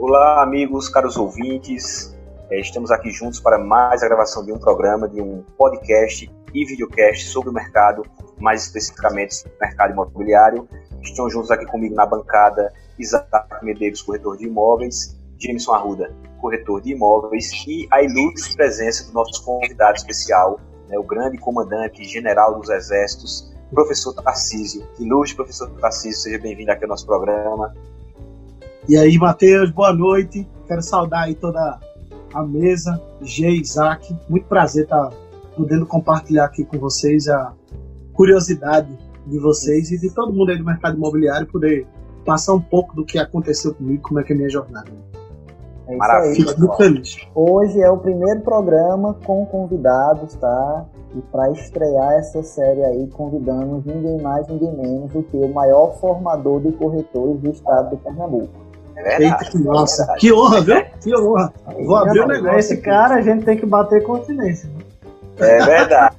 Olá, amigos, caros ouvintes. É, estamos aqui juntos para mais a gravação de um programa, de um podcast e videocast sobre o mercado, mais especificamente sobre o mercado imobiliário. Estão juntos aqui comigo na bancada Isaac Medeiros, corretor de imóveis, Jameson Arruda, corretor de imóveis, e a ilustre presença do nosso convidado especial, né, o grande comandante general dos exércitos, professor Tarcísio. Ilustre professor Tarcísio, seja bem-vindo aqui ao nosso programa. E aí, Matheus, boa noite. Quero saudar aí toda a mesa, G, Isaac. Muito prazer estar podendo compartilhar aqui com vocês a curiosidade de vocês e de todo mundo aí do mercado imobiliário poder passar um pouco do que aconteceu comigo, como é que é a minha jornada. É isso Maravilha, aí, Fico muito feliz. Hoje é o primeiro programa com convidados, tá? E para estrear essa série aí, convidamos ninguém mais, ninguém menos do que o maior formador de corretores do estado de Pernambuco. É Eita, que nossa, que honra, viu? Que honra. Vou abrir o um negócio. Esse aqui. cara a gente tem que bater continência. Né? É verdade.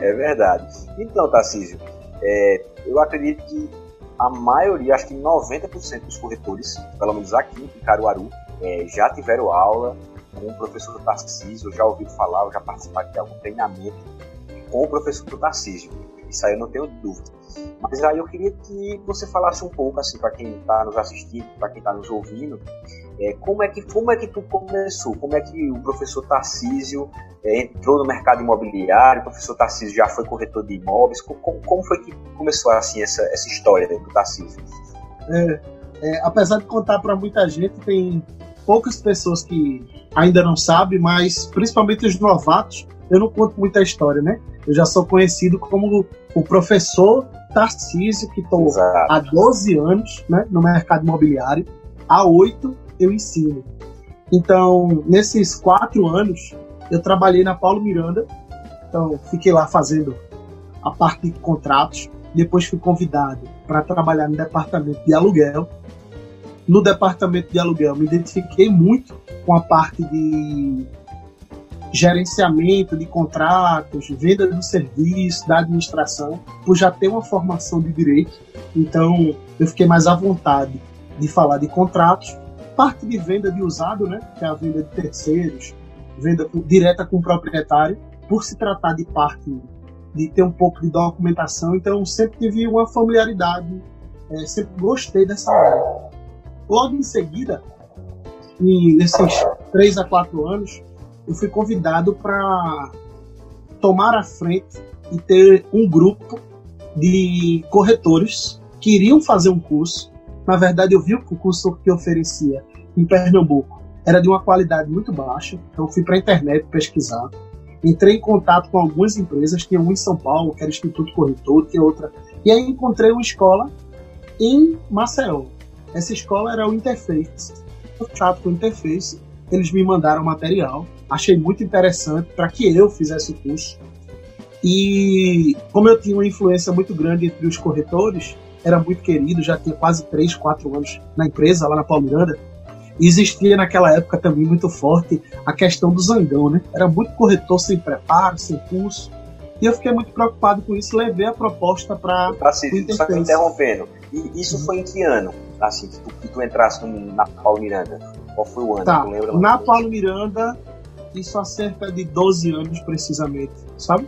é verdade. Então, Tarcísio, é, eu acredito que a maioria, acho que 90% dos corretores, pelo menos aqui em Caruaru, é, já tiveram aula com o professor Tarcísio, já ouviram falar, já participaram de algum treinamento com o professor Tarcísio. Isso aí eu não tenho dúvida. Mas aí eu queria que você falasse um pouco, assim, para quem está nos assistindo, para quem está nos ouvindo, é, como, é que, como é que tu começou? Como é que o professor Tarcísio é, entrou no mercado imobiliário? O professor Tarcísio já foi corretor de imóveis? Como, como foi que começou assim essa, essa história do Tarcísio? É, é, apesar de contar para muita gente, tem poucas pessoas que ainda não sabem, mas principalmente os novatos, eu não conto muita história, né? Eu já sou conhecido como o professor Tarcísio, que estou há 12 anos né, no mercado imobiliário, há 8 eu ensino. Então, nesses quatro anos, eu trabalhei na Paulo Miranda, então fiquei lá fazendo a parte de contratos, depois fui convidado para trabalhar no departamento de aluguel. No departamento de aluguel, me identifiquei muito com a parte de gerenciamento de contratos, venda do serviço, da administração, por já ter uma formação de direito. Então, eu fiquei mais à vontade de falar de contratos, parte de venda de usado, né, que é a venda de terceiros, venda direta com o proprietário, por se tratar de parte de ter um pouco de documentação, então sempre tive uma familiaridade, é, sempre gostei dessa área. Logo em seguida, nesses três a quatro anos, eu fui convidado para tomar a frente e ter um grupo de corretores que iriam fazer um curso. Na verdade, eu vi que o curso que oferecia em Pernambuco era de uma qualidade muito baixa, então fui para a internet pesquisar. Entrei em contato com algumas empresas, tinha uma em São Paulo, que era o Instituto Corretor, tinha outra. E aí encontrei uma escola em Maceió. Essa escola era o Interface. Contato com o Interface, eles me mandaram material achei muito interessante para que eu fizesse o curso. E como eu tinha uma influência muito grande entre os corretores, era muito querido, já tinha quase 3, 4 anos na empresa, lá na Palmiranda, existia naquela época também muito forte a questão do zangão, né? Era muito corretor sem preparo, sem curso. E eu fiquei muito preocupado com isso, levei a proposta para. Assim, só que interrompendo. E isso uhum. foi em que ano? Assim, que tu, que tu entrasse na Paulo Miranda? Qual foi o ano? Tá, na Paulo Miranda, isso há cerca de 12 anos, precisamente, sabe?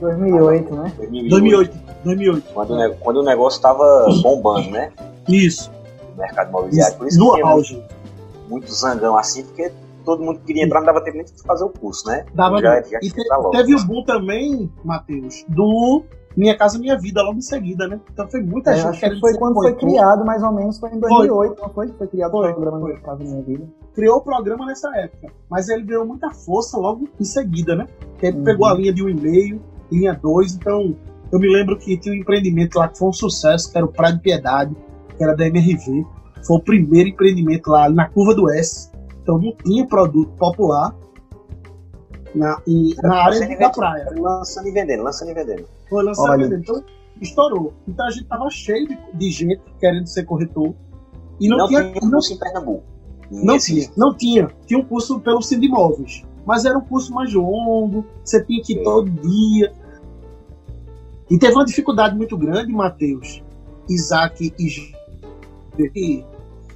2008, né? 2008. 2008. Quando, quando o negócio estava bombando, né? Isso. O mercado imobiliário. Por isso no auge. Muito, muito zangão assim, porque todo mundo queria entrar, não dava tempo nem de fazer o curso, né? Dava já, já e te, teve o boom também, Matheus, do Minha Casa Minha Vida logo em seguida, né? Então foi muita é, gente que foi quando foi criado, mais ou menos, foi em 2008, foi. não foi? Foi criado foi, o programa foi. Minha Casa Minha Vida. Criou o programa nessa época, mas ele ganhou muita força logo em seguida, né? Ele uhum. pegou a linha de um e-mail, linha 2, então eu me lembro que tinha um empreendimento lá que foi um sucesso, que era o Praia de Piedade, que era da MRV. Foi o primeiro empreendimento lá na curva do S, então não tinha produto popular na, e, na área da praia. Lançando e vendendo, lançando e vendendo. Foi lançando Olha. Então estourou. Então a gente tava cheio de, de gente querendo ser corretor. E não, não tinha, tinha curso em Pernambuco. Não tinha, não tinha. Tinha um curso pelo Sindimóveis. Mas era um curso mais longo, você tinha que ir todo dia. E teve uma dificuldade muito grande, Matheus, Isaac e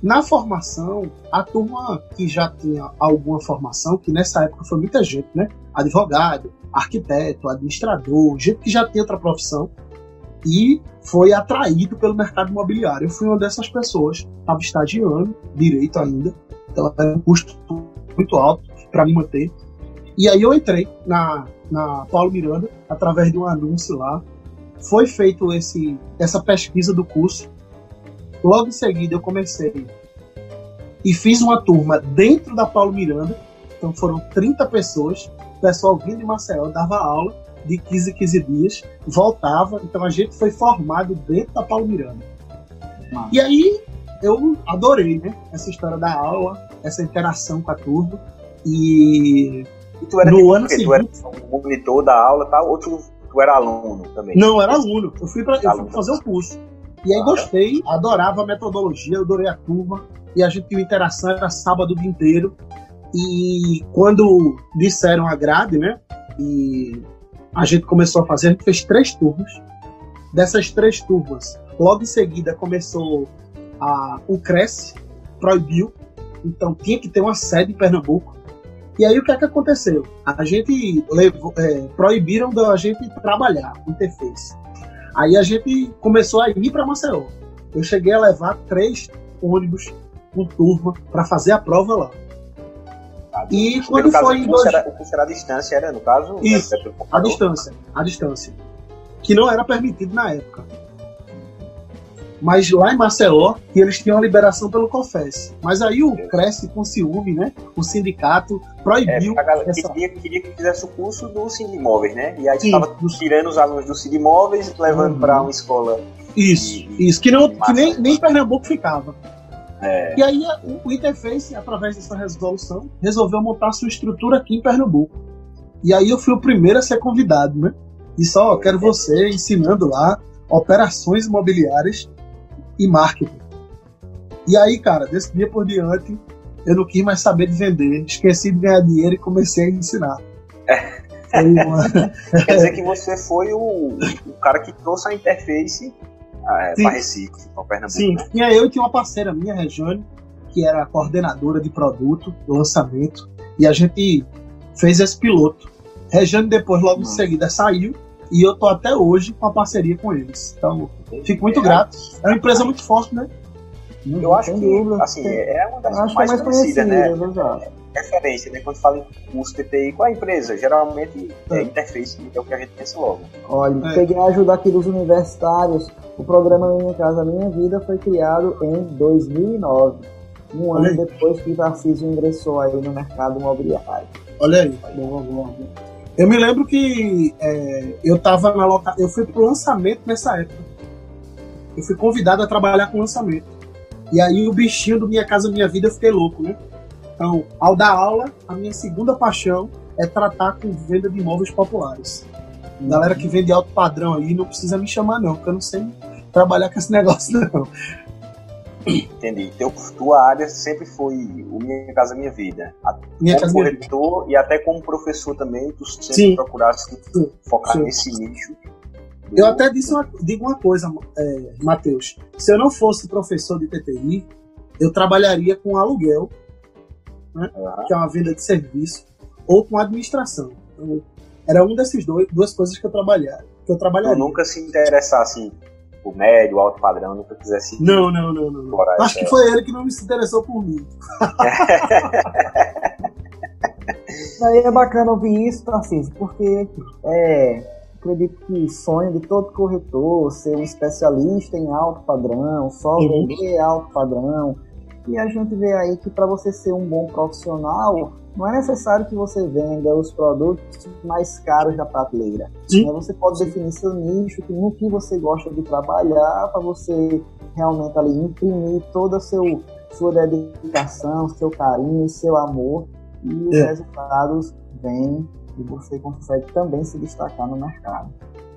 na formação, a turma que já tinha alguma formação, que nessa época foi muita gente, né? Advogado, arquiteto, administrador, gente que já tinha outra profissão e foi atraído pelo mercado imobiliário. Eu fui uma dessas pessoas, estava estagiando, direito ainda, então era um custo muito alto para me manter. E aí eu entrei na, na Paulo Miranda, através de um anúncio lá. Foi feito esse, essa pesquisa do curso. Logo em seguida eu comecei e fiz uma turma dentro da Paulo Miranda. Então foram 30 pessoas. O pessoal vindo de Maceió dava aula de 15 em 15 dias, voltava. Então a gente foi formado dentro da Paulo Miranda. E aí eu adorei, né? Essa história da aula, essa interação com a turma. E e tu era no ano seguinte, tu era um monitor da aula tal, ou tu, tu era aluno também? Não, era aluno. Eu fui, pra, eu fui fazer o um curso. E aí gostei, adorava a metodologia, adorei a turma. E a gente tinha interação, era sábado o dia inteiro. E quando disseram a grade, né? E a gente começou a fazer, a gente fez três turmas. Dessas três turmas, logo em seguida começou a, o Cresce, proibiu. Então tinha que ter uma sede em Pernambuco. E aí o que é que aconteceu? A gente levou, é, proibiram da gente trabalhar interface. Aí a gente começou a ir para Maceió. Eu cheguei a levar três ônibus com turma para fazer a prova lá. Ah, e quando caso, foi em dois... Era, o curso era a distância, era no caso? Isso, a distância, a distância. Que não era permitido na época mas lá em Maceió, que eles tinham a liberação pelo COFES. Mas aí o Cresce, com ciúme, né? O sindicato proibiu. É, galera, essa... queria, queria que fizesse o curso do Sindimóveis, né? E aí estava tirando os alunos do Sindimóveis e levando uhum. para uma escola. Isso, de, isso, que, não, que nem, nem Pernambuco ficava. É. E aí o, o Interface, através dessa resolução, resolveu montar sua estrutura aqui em Pernambuco. E aí eu fui o primeiro a ser convidado, né? E só, quero você ensinando lá operações imobiliárias e marketing. E aí, cara, desse dia por diante, eu não quis mais saber de vender, esqueci de ganhar dinheiro e comecei a ensinar. Uma... Quer dizer que você foi o, o cara que trouxe a interface é, para Recife, para Pernambuco. Sim, né? tinha eu e tinha uma parceira minha, Regiane, que era coordenadora de produto, do lançamento, e a gente fez esse piloto. Regiane depois, logo em seguida, saiu e eu tô até hoje com a parceria com eles. Então, fico muito é, grato. É uma empresa muito forte, né? Eu acho que, assim, é uma das mais, mais conhecidas, né? É, referência, né? Quando fala em curso TTI, qual é a empresa? Geralmente é, é interface, é o que a gente pensa logo. Olha, é. peguei a ajuda aqui dos universitários. O programa Minha Casa Minha Vida foi criado em 2009, um ano depois que o Tarcísio ingressou aí no mercado imobiliário. Olha aí, boa, boa, boa. Eu me lembro que é, eu tava na loca... eu fui pro lançamento nessa época. Eu fui convidado a trabalhar com lançamento. E aí o bichinho do Minha Casa Minha Vida eu fiquei louco, né? Então, ao dar aula, a minha segunda paixão é tratar com venda de imóveis populares. Galera que vende alto padrão aí não precisa me chamar não, porque eu não sei trabalhar com esse negócio não. Entendi. Teu, tua área sempre foi o Minha Casa Minha Vida. A, minha como corretor e até como professor também, tu sempre Sim. procuraste focar Sim. nesse nicho. Eu até disse uma, digo uma coisa, é, Matheus. Se eu não fosse professor de TTI, eu trabalharia com aluguel, né, uhum. que é uma venda de serviço, ou com administração. Então, era um desses dois, duas coisas que eu trabalhava. Que eu trabalharia. Eu nunca se interessasse o médio, alto padrão, nunca quisesse. Não, não, não, não. não. Acho que foi ele que não se interessou por mim. Aí é bacana ouvir isso, Tarcísio, porque é, acredito que sonho de todo corretor ser um especialista em alto padrão, só uhum. vender alto padrão. E a gente vê aí que para você ser um bom profissional, não é necessário que você venda os produtos mais caros da prateleira. Né? Você pode definir seu nicho, no que você gosta de trabalhar, para você realmente ali imprimir toda a seu, sua dedicação, seu carinho, seu amor, e os é. resultados vêm e você consegue também se destacar no mercado.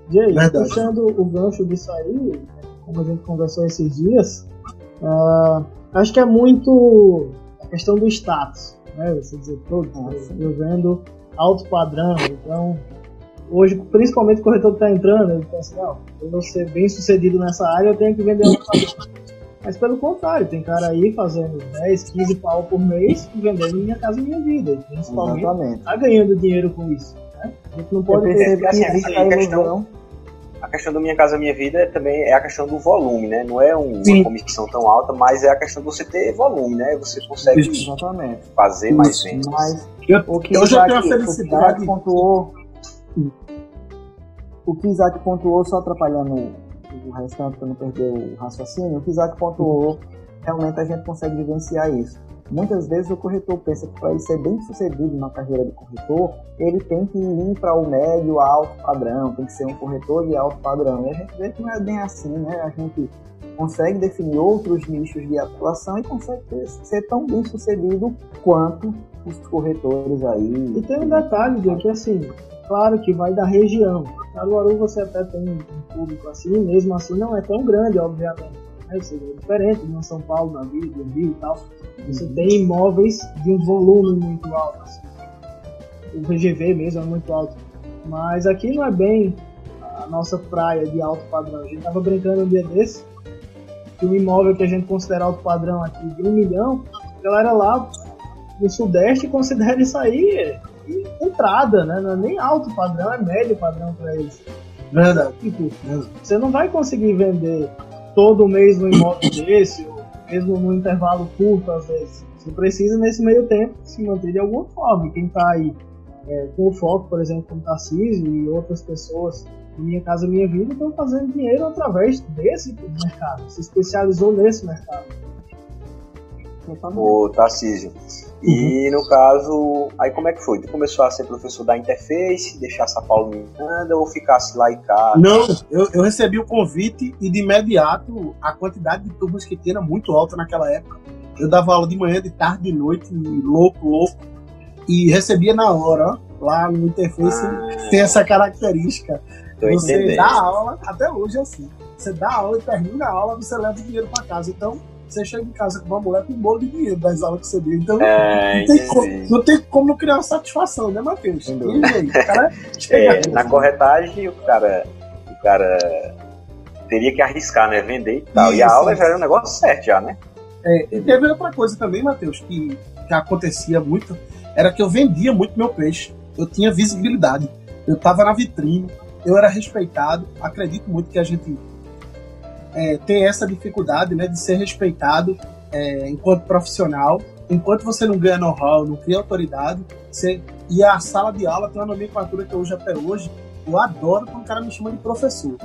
E aí, Verdade. puxando o gancho disso aí, como a gente conversou esses dias, uh, acho que é muito a questão do status né? Você dizer, todos, eu vendo alto padrão, então hoje, principalmente o corretor que está entrando, ele pensa, não, eu vou ser bem sucedido nessa área, eu tenho que vender alto padrão. Mas pelo contrário, tem cara aí fazendo 10, 15 pau por mês vendendo Minha Casa Minha Vida. Principalmente Exatamente. tá ganhando dinheiro com isso. Né? A gente não pode ter que, assim, a, questão, a questão do Minha Casa Minha Vida também é a questão do volume, né? Não é um, uma comissão tão alta, mas é a questão de você ter volume, né? Você consegue Exatamente. fazer isso. mais vendas. Mas eu, o que eu já tenho a felicidade. O pontuou, o que Isaac pontuou, só atrapalhando o restante para não perder o raciocínio, o que Isaac pontuou, realmente a gente consegue vivenciar isso. Muitas vezes o corretor pensa que para ele ser bem sucedido na carreira de corretor, ele tem que ir para o médio alto padrão, tem que ser um corretor de alto padrão. E a gente vê que não é bem assim, né? A gente consegue definir outros nichos de atuação e consegue ser tão bem sucedido quanto os corretores aí. E tem um detalhe, Diego, que assim, claro que vai da região. Caruaru você até tem um público assim, mesmo assim não é tão grande, obviamente. Né? Seja, é diferente de São Paulo, na Rio, do Rio e tal. Você uhum. tem imóveis de um volume muito alto. Assim. O VGV mesmo é muito alto. Mas aqui não é bem a nossa praia de alto padrão. A gente tava brincando um dia desse que um imóvel que a gente considera alto padrão aqui de um milhão, a galera lá no Sudeste considera isso aí entrada, né? Não é nem alto padrão, é médio padrão para eles. Verdade. Tipo, você não vai conseguir vender todo mês um imóvel desse, ou mesmo num intervalo curto, às vezes. Você precisa, nesse meio tempo, se manter de alguma forma. Quem está aí é, com foco, por exemplo, como Tarcísio e outras pessoas Minha Casa Minha Vida, estão fazendo dinheiro através desse mercado. Se especializou nesse mercado. Ô, Tarcísio, e no caso, aí como é que foi? Tu começou a ser professor da Interface, deixar São Paulo Miranda ou ficasse lá em casa? Não, eu, eu recebi o convite e de imediato a quantidade de turmas que tinha era muito alta naquela época. Eu dava aula de manhã, de tarde, de noite, louco, louco. E recebia na hora, ó, lá no Interface ah, tem essa característica. Você entendendo. dá aula, até hoje é assim. Você dá aula e termina a aula, você leva o dinheiro para casa. Então, você chega em casa com uma mulher com um bolo de dinheiro das aulas que você deu. Então, é, não, tem como, não, tem como, não criar uma satisfação, né, Matheus? é, na corretagem, o cara, o cara teria que arriscar, né? Vender e tal. Isso, e a aula já era um negócio certo, já, né? É, e teve outra coisa também, Matheus, que, que acontecia muito, era que eu vendia muito meu peixe. Eu tinha visibilidade. Eu estava na vitrine, eu era respeitado. Acredito muito que a gente é, tem essa dificuldade né, de ser respeitado é, enquanto profissional. Enquanto você não ganha know-how, não cria autoridade, você... e a sala de aula tem uma nomenclatura que eu uso até hoje, eu adoro quando o cara me chama de professor.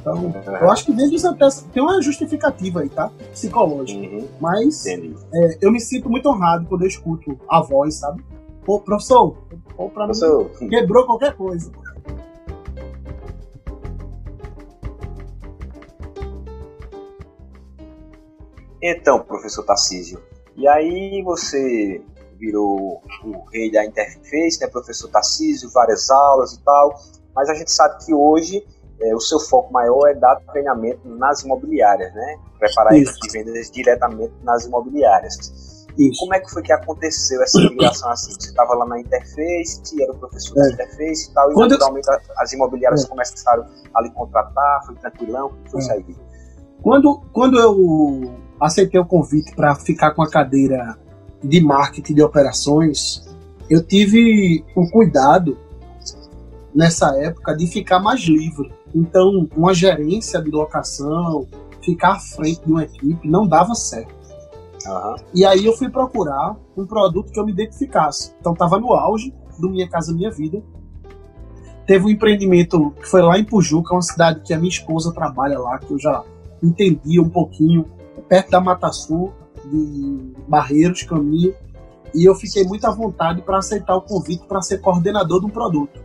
Então, eu acho que desde isso tem uma justificativa aí, tá? Psicológica. Uhum. Mas é, eu me sinto muito honrado quando eu escuto a voz, sabe? Pô, professor, pô, pra professor. mim quebrou qualquer coisa. Então, professor Tarcísio, e aí você virou o rei da interface, né, professor Tarcísio, várias aulas e tal, mas a gente sabe que hoje é, o seu foco maior é dar treinamento nas imobiliárias, né? Preparar equipes de vendas diretamente nas imobiliárias. Isso. Como é que foi que aconteceu essa migração assim? Você estava lá na interface, era o professor é. da interface e tal, e Quando naturalmente eu... as imobiliárias é. começaram a lhe contratar, foi tranquilão, foi é. isso aí? Quando, quando eu aceitei o convite para ficar com a cadeira de marketing de operações, eu tive o cuidado nessa época de ficar mais livre. Então, uma gerência de locação, ficar à frente de uma equipe, não dava certo. Uhum. E aí eu fui procurar um produto que eu me identificasse. Então, estava no auge do Minha Casa Minha Vida. Teve um empreendimento que foi lá em Pujuca, uma cidade que a minha esposa trabalha lá, que eu já entendia um pouquinho perto da Mata Sul, de Barreiros, Caminho, e eu fiquei muito à vontade para aceitar o convite para ser coordenador do produto.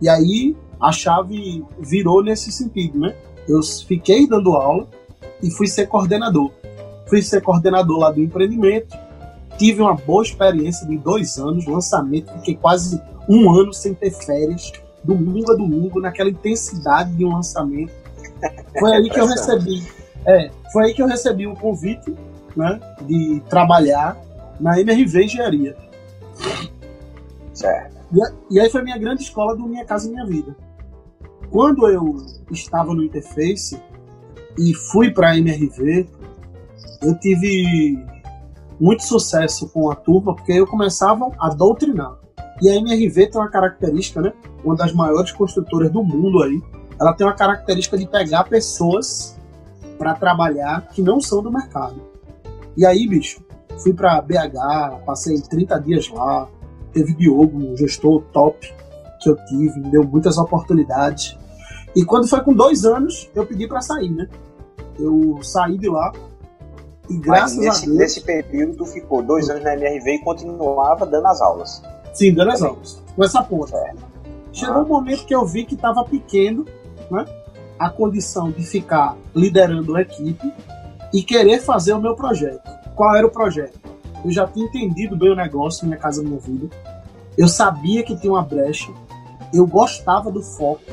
E aí a chave virou nesse sentido, né? Eu fiquei dando aula e fui ser coordenador. Fui ser coordenador lá do empreendimento, tive uma boa experiência de dois anos, lançamento, fiquei quase um ano sem ter férias, domingo a domingo, naquela intensidade de um lançamento. Foi aí que eu recebi é, foi aí que eu recebi o um convite né, de trabalhar na MRV Engenharia. Certo. E, e aí foi a minha grande escola do Minha Casa Minha Vida. Quando eu estava no Interface e fui para a MRV, eu tive muito sucesso com a turma, porque eu começava a doutrinar. E a MRV tem uma característica, né? Uma das maiores construtoras do mundo aí. Ela tem uma característica de pegar pessoas para trabalhar que não são do mercado. E aí, bicho, fui para BH, passei 30 dias lá. Teve Diogo, um gestor top que eu tive, me deu muitas oportunidades. E quando foi com dois anos, eu pedi para sair, né? Eu saí de lá e graças Mas nesse, a Deus. nesse período, tu ficou dois anos na MRV e continuava dando as aulas. Sim, dando as aulas. Com essa ponta. É. Chegou ah. um momento que eu vi que estava pequeno, né? A condição de ficar liderando a equipe e querer fazer o meu projeto. Qual era o projeto? Eu já tinha entendido bem o negócio, Minha Casa Minha Vida. Eu sabia que tinha uma brecha. Eu gostava do foco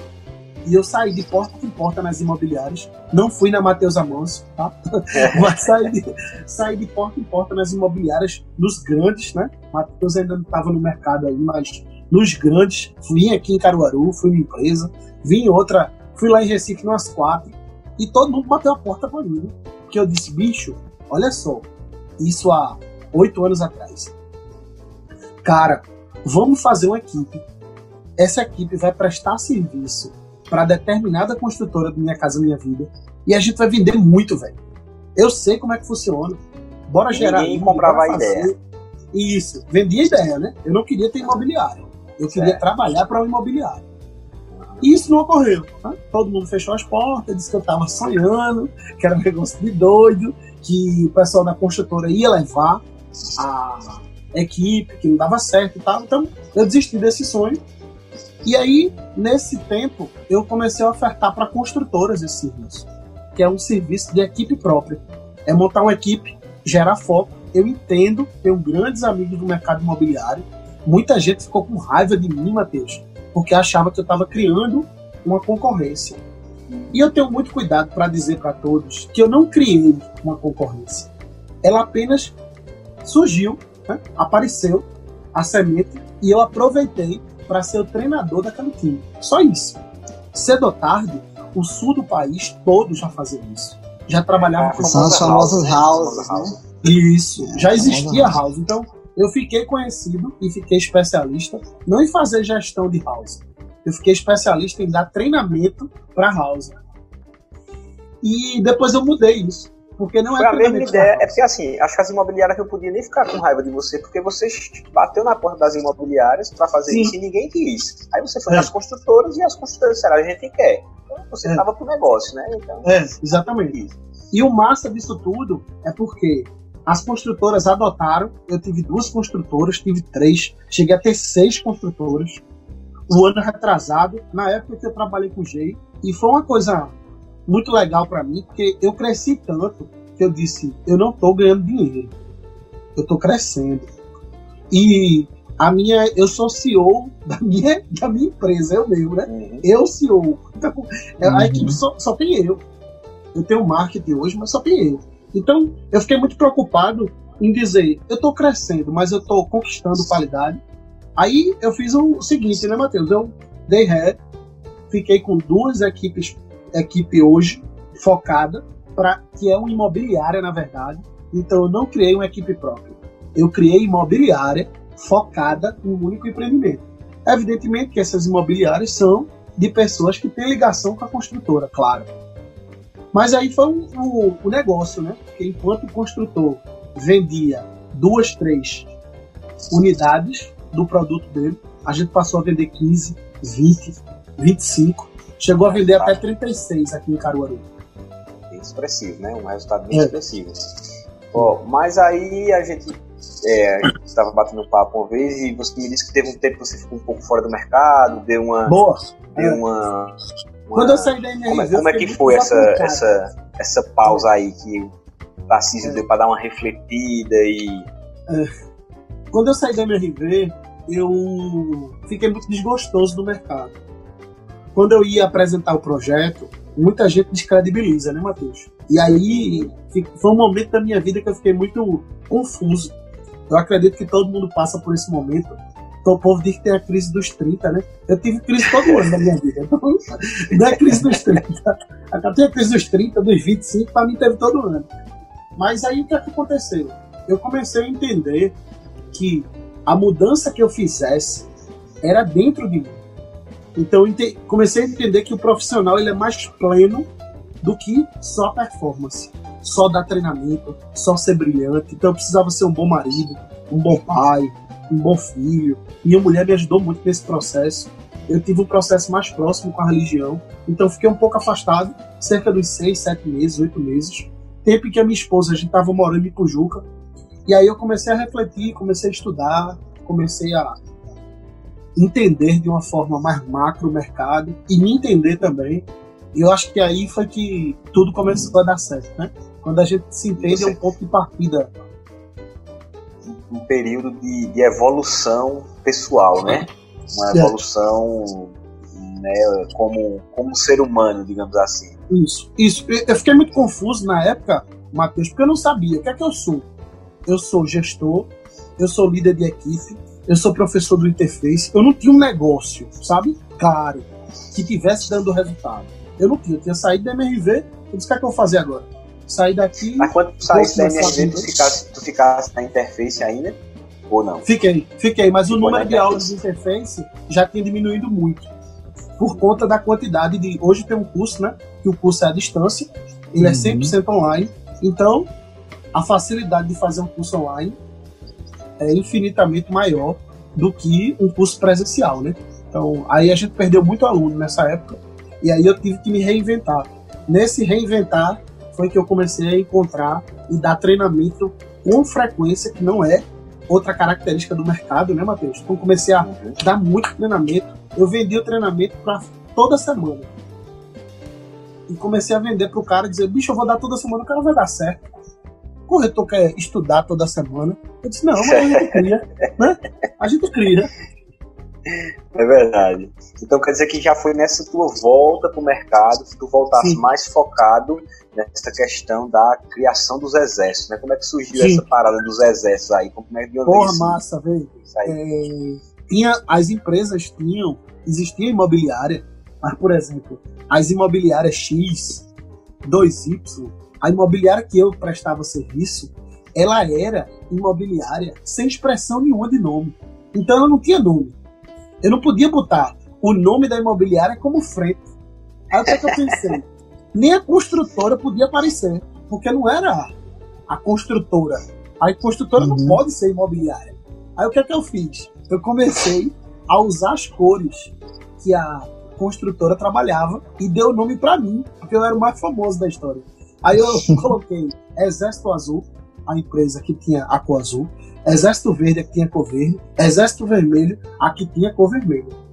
e eu saí de porta em porta nas imobiliárias. Não fui na Matheus Amanso, tá? Mas saí de, saí de porta em porta nas imobiliárias, nos grandes, né? Matheus ainda não estava no mercado aí, mas nos grandes. Vim aqui em Caruaru, fui uma empresa. Vim em outra, fui lá em Recife umas quatro. E todo mundo bateu a porta para mim. Né? Porque eu disse, bicho, olha só. Isso há oito anos atrás. Cara, vamos fazer uma equipe. Essa equipe vai prestar serviço para determinada construtora do Minha Casa Minha Vida e a gente vai vender muito, velho. Eu sei como é que funciona. Bora gerar. Ninguém comprava a ideia. Isso, vendia ideia, né? Eu não queria ter imobiliário. Eu queria certo. trabalhar para o um imobiliário. E isso não ocorreu. Tá? Todo mundo fechou as portas, disse que eu estava sonhando, que era um negócio de doido, que o pessoal da construtora ia levar a equipe, que não dava certo e tal. Então, eu desisti desse sonho e aí, nesse tempo, eu comecei a ofertar para construtoras esse serviço, que é um serviço de equipe própria. É montar uma equipe, gerar foco. Eu entendo, tenho grandes amigos do mercado imobiliário. Muita gente ficou com raiva de mim, Matheus, porque achava que eu estava criando uma concorrência. E eu tenho muito cuidado para dizer para todos que eu não criei uma concorrência. Ela apenas surgiu, né? apareceu a semente e eu aproveitei para ser o treinador daquele time. Só isso. Cedo ou tarde, o sul do país todo já fazia isso. Já trabalhava com São as famosas houses, né? Isso, é, já existia house. Então, eu fiquei conhecido e fiquei especialista não em fazer gestão de house. Eu fiquei especialista em dar treinamento para house. E depois eu mudei isso. Porque não é Foi a mesma ideia. É porque assim, acho que as imobiliárias não podiam nem ficar com raiva de você, porque você bateu na porta das imobiliárias para fazer Sim. isso e ninguém quis. Aí você foi é. nas construtoras e as construtoras disseram, a gente quer. Então você estava é. pro negócio, né? Então, é, exatamente. Isso. E o massa disso tudo é porque as construtoras adotaram. Eu tive duas construtoras, tive três, cheguei a ter seis construtoras. O ano retrasado, na época que eu trabalhei com o G, e foi uma coisa muito legal para mim, porque eu cresci tanto que eu disse, eu não estou ganhando dinheiro, eu estou crescendo. E a minha, eu sou CEO da minha, da minha empresa, eu mesmo, né? Uhum. Eu CEO. Então, uhum. a equipe só, só tem eu. Eu tenho marketing hoje, mas só tem eu. Então, eu fiquei muito preocupado em dizer, eu estou crescendo, mas eu estou conquistando qualidade. Aí eu fiz o seguinte, né, Matheus? Eu dei ré, fiquei com duas equipes equipe hoje focada para que é uma imobiliária na verdade. Então eu não criei uma equipe própria. Eu criei imobiliária focada em um único empreendimento. Evidentemente que essas imobiliárias são de pessoas que têm ligação com a construtora, claro. Mas aí foi o um, um, um negócio, né? Porque enquanto o construtor vendia duas, três unidades do produto dele, a gente passou a vender 15, 20, 25 Chegou a vender até 36 aqui em Caruaru. Expressivo, né? Um resultado bem é. expressivo. Ó, mas aí a gente é, estava batendo papo uma vez e você me disse que teve um tempo que você ficou um pouco fora do mercado, deu uma. Boa! Deu é. uma, uma, Quando eu saí da NRV, Como, é, como é que foi essa, essa, essa pausa aí que o Tarcísio é. deu para dar uma refletida e. É. Quando eu saí da MRV, eu fiquei muito desgostoso do mercado quando eu ia apresentar o projeto, muita gente descredibiliza, né, Matheus? E aí foi um momento da minha vida que eu fiquei muito confuso. Eu acredito que todo mundo passa por esse momento. Então o povo diz que tem a crise dos 30, né? Eu tive crise todo ano na minha vida. Então, não é crise dos 30. Eu tenho a crise dos 30, dos 25, para mim teve todo ano. Mas aí o que, é que aconteceu? Eu comecei a entender que a mudança que eu fizesse era dentro de mim. Então comecei a entender que o profissional ele é mais pleno do que só performance, só dar treinamento, só ser brilhante. Então eu precisava ser um bom marido, um bom pai, um bom filho. Minha mulher me ajudou muito nesse processo. Eu tive um processo mais próximo com a religião, então fiquei um pouco afastado, cerca dos seis, sete meses, oito meses. Tempo em que a minha esposa, a gente estava morando em Pujuca, e aí eu comecei a refletir, comecei a estudar, comecei a entender de uma forma mais macro o mercado e me entender também. E eu acho que aí foi que tudo começou a dar certo, né? Quando a gente se entende, é um ponto de partida. Um período de, de evolução pessoal, né? Uma evolução né, como, como ser humano, digamos assim. Isso, isso. Eu fiquei muito confuso na época, Matheus, porque eu não sabia o que é que eu sou. Eu sou gestor, eu sou líder de equipe, eu sou professor do Interface, eu não tinha um negócio, sabe? Claro, que tivesse dando resultado. Eu não tinha, eu tinha saído da MRV, eu disse, o que é que eu vou fazer agora? Sair daqui. Mas quando tu saísse da MRV, tu ficasse, tu ficasse na Interface ainda? Ou não? Fiquei, fiquei, mas o número de aulas de Interface já tinha diminuído muito. Por conta da quantidade de. Hoje tem um curso, né? Que o curso é à distância, ele é uhum. é 100% online. Então, a facilidade de fazer um curso online é infinitamente maior do que um curso presencial, né? Então, aí a gente perdeu muito aluno nessa época e aí eu tive que me reinventar. Nesse reinventar foi que eu comecei a encontrar e dar treinamento com frequência, que não é outra característica do mercado, né, Matheus? Então comecei a uhum. dar muito treinamento. Eu vendi o treinamento para toda semana. E comecei a vender para o cara, dizer, bicho, eu vou dar toda semana, o cara vai dar certo corretor quer estudar toda semana. Eu disse, não, mas a gente cria, né? A gente cria. É verdade. Então quer dizer que já foi nessa tua volta para o mercado que tu voltasse Sim. mais focado nessa questão da criação dos exércitos, né? Como é que surgiu Sim. essa parada dos exércitos aí? Como é que Porra, massa, velho. É, tinha, as empresas tinham, existia imobiliária, mas, por exemplo, as imobiliárias X, 2Y, a imobiliária que eu prestava serviço, ela era imobiliária sem expressão nenhuma de nome. Então ela não tinha nome. Eu não podia botar o nome da imobiliária como frente. Aí o que, é que eu pensei? Nem a construtora podia aparecer, porque não era a construtora. A construtora uhum. não pode ser imobiliária. Aí o que é que eu fiz? Eu comecei a usar as cores que a construtora trabalhava e deu o nome para mim, porque eu era o mais famoso da história. Aí eu coloquei Exército Azul, a empresa que tinha a cor azul, Exército Verde, a que tinha a cor verde, Exército Vermelho, a que tinha a cor vermelha.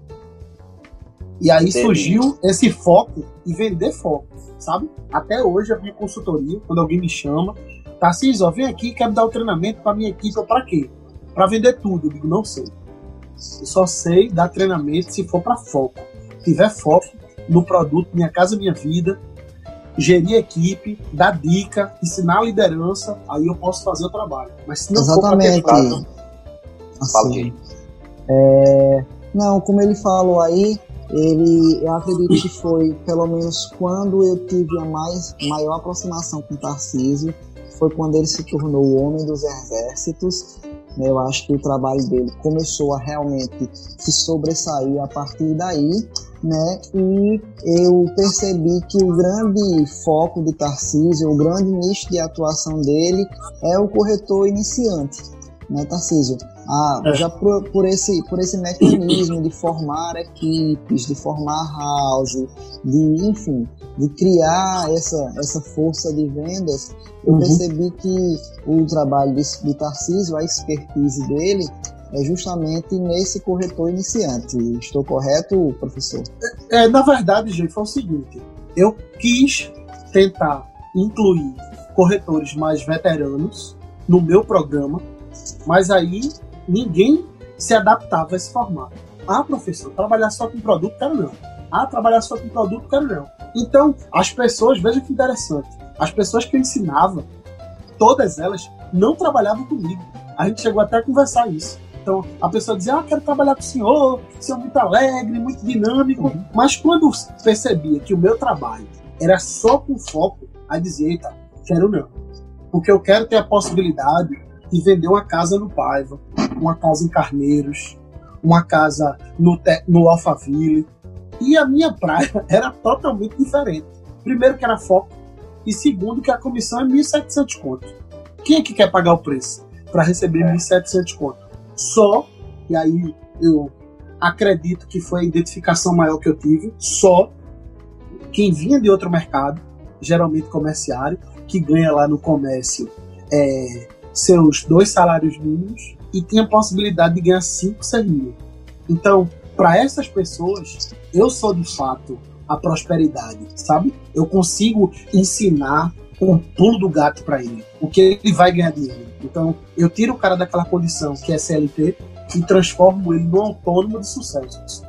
E aí Entendi. surgiu esse foco e vender foco, sabe? Até hoje a minha consultoria, quando alguém me chama, Tarcísio, ó, vem aqui, quer me dar o um treinamento para minha equipe, para quê? Para vender tudo. Eu digo, não sei. Eu só sei dar treinamento se for para foco. Se tiver foco no produto Minha Casa Minha Vida, gerir equipe, dar dica, ensinar a liderança, aí eu posso fazer o trabalho. Mas se não Exatamente. for assim, assim, é, não, como ele falou aí, ele, eu acredito que foi, pelo menos quando eu tive a mais, maior aproximação com o Tarcísio, foi quando ele se tornou o homem dos exércitos. Eu acho que o trabalho dele começou a realmente se sobressair a partir daí né? E eu percebi que o grande foco de Tarcísio, o grande nicho de atuação dele é o corretor iniciante, né, Tarcísio? Ah, é. já por, por, esse, por esse mecanismo de formar equipes, de formar house, de, enfim, de criar essa, essa força de vendas, eu uhum. percebi que o trabalho de, de Tarcísio, a expertise dele, é justamente nesse corretor iniciante. Estou correto, professor? É, é, na verdade, gente, foi o seguinte: eu quis tentar incluir corretores mais veteranos no meu programa, mas aí ninguém se adaptava a esse formato. Ah, professor, trabalhar só com produto, quero não. Ah, trabalhar só com produto, quero não. Então, as pessoas, veja que interessante, as pessoas que eu ensinava, todas elas não trabalhavam comigo. A gente chegou até a conversar isso. Então a pessoa dizia, ah, quero trabalhar com o senhor, o senhor é muito alegre, muito dinâmico. Uhum. Mas quando percebia que o meu trabalho era só com foco, aí dizia, eita, quero não. Porque eu quero ter a possibilidade de vender uma casa no Paiva, uma casa em Carneiros, uma casa no, no Alphaville. E a minha praia era totalmente diferente. Primeiro que era foco, e segundo que a comissão é 1.700 conto. Quem é que quer pagar o preço para receber é. 1.700 conto? Só, e aí eu acredito que foi a identificação maior que eu tive, só quem vinha de outro mercado, geralmente comerciário, que ganha lá no comércio é, seus dois salários mínimos e tinha a possibilidade de ganhar 5, 6 mil. Então, para essas pessoas, eu sou de fato a prosperidade, sabe? Eu consigo ensinar um pulo do gato para ele, o que ele vai ganhar dinheiro. Então, eu tiro o cara daquela condição que é CLT e transformo ele num autônomo de sucesso.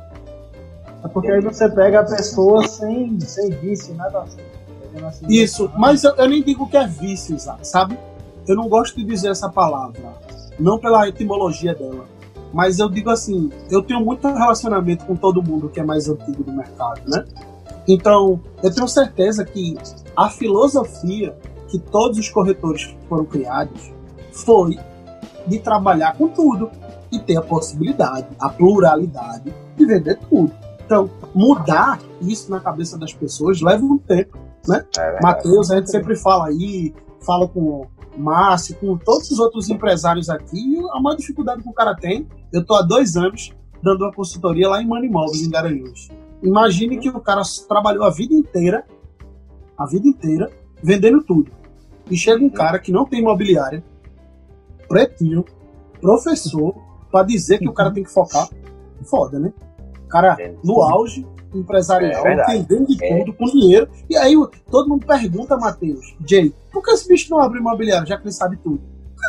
É porque aí você pega a pessoa sem, sem vício, nada assim. Isso, mas eu, eu, nem digo que é vício, sabe? Eu não gosto de dizer essa palavra, não pela etimologia dela, mas eu digo assim, eu tenho muito relacionamento com todo mundo que é mais antigo do mercado, né? Então, eu tenho certeza que a filosofia que todos os corretores foram criados foi de trabalhar com tudo e ter a possibilidade, a pluralidade de vender tudo. Então, mudar isso na cabeça das pessoas leva um tempo, né? É Matheus, a gente sempre fala aí, fala com Márcio, com todos os outros empresários aqui, a maior dificuldade que o cara tem, eu tô há dois anos dando uma consultoria lá em Money Imóveis, em Garanhuns. Imagine que o cara trabalhou a vida inteira, a vida inteira, vendendo tudo. E chega um cara que não tem imobiliária, pretinho, professor, para dizer que o cara tem que focar. Foda, né? O cara no auge, empresarial, é entendendo de é. tudo, com dinheiro. E aí todo mundo pergunta, Matheus, Jay, por que esse bicho não abre imobiliário, já que ele sabe tudo?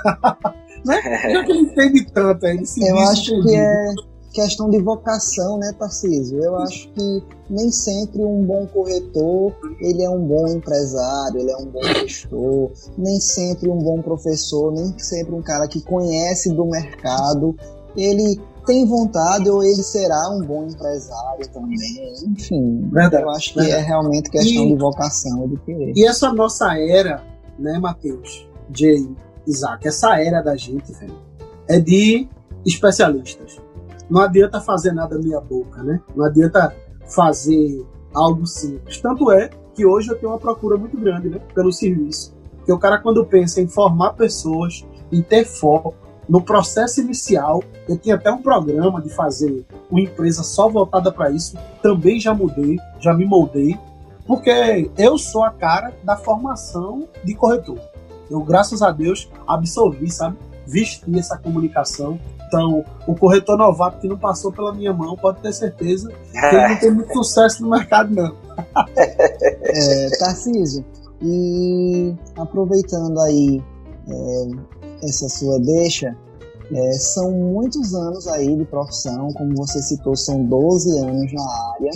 né? Já que ele entende tanto, ele se Eu acho entendido. que é questão de vocação, né, Tarcísio? Eu acho que nem sempre um bom corretor, ele é um bom empresário, ele é um bom gestor, nem sempre um bom professor, nem sempre um cara que conhece do mercado, ele tem vontade ou ele será um bom empresário também. Enfim, verdade, eu acho que é verdade. é realmente questão e, de vocação de querer. E essa nossa era, né, Matheus, Jay, Isaac, essa era da gente, velho, é de especialistas. Não adianta fazer nada meia boca, né? Não adianta fazer algo simples. Tanto é que hoje eu tenho uma procura muito grande, né, pelo serviço. Porque o cara quando pensa em formar pessoas, em ter foco, no processo inicial, eu tinha até um programa de fazer uma empresa só voltada para isso. Também já mudei, já me moldei, porque eu sou a cara da formação de corretor. Eu, graças a Deus, absorvi, sabe? Vesti essa comunicação. Então, o corretor novato que não passou pela minha mão, pode ter certeza que ele não tem muito sucesso no mercado, não. é, Tarcísio, e aproveitando aí é, essa sua deixa, é, são muitos anos aí de profissão, como você citou, são 12 anos na área.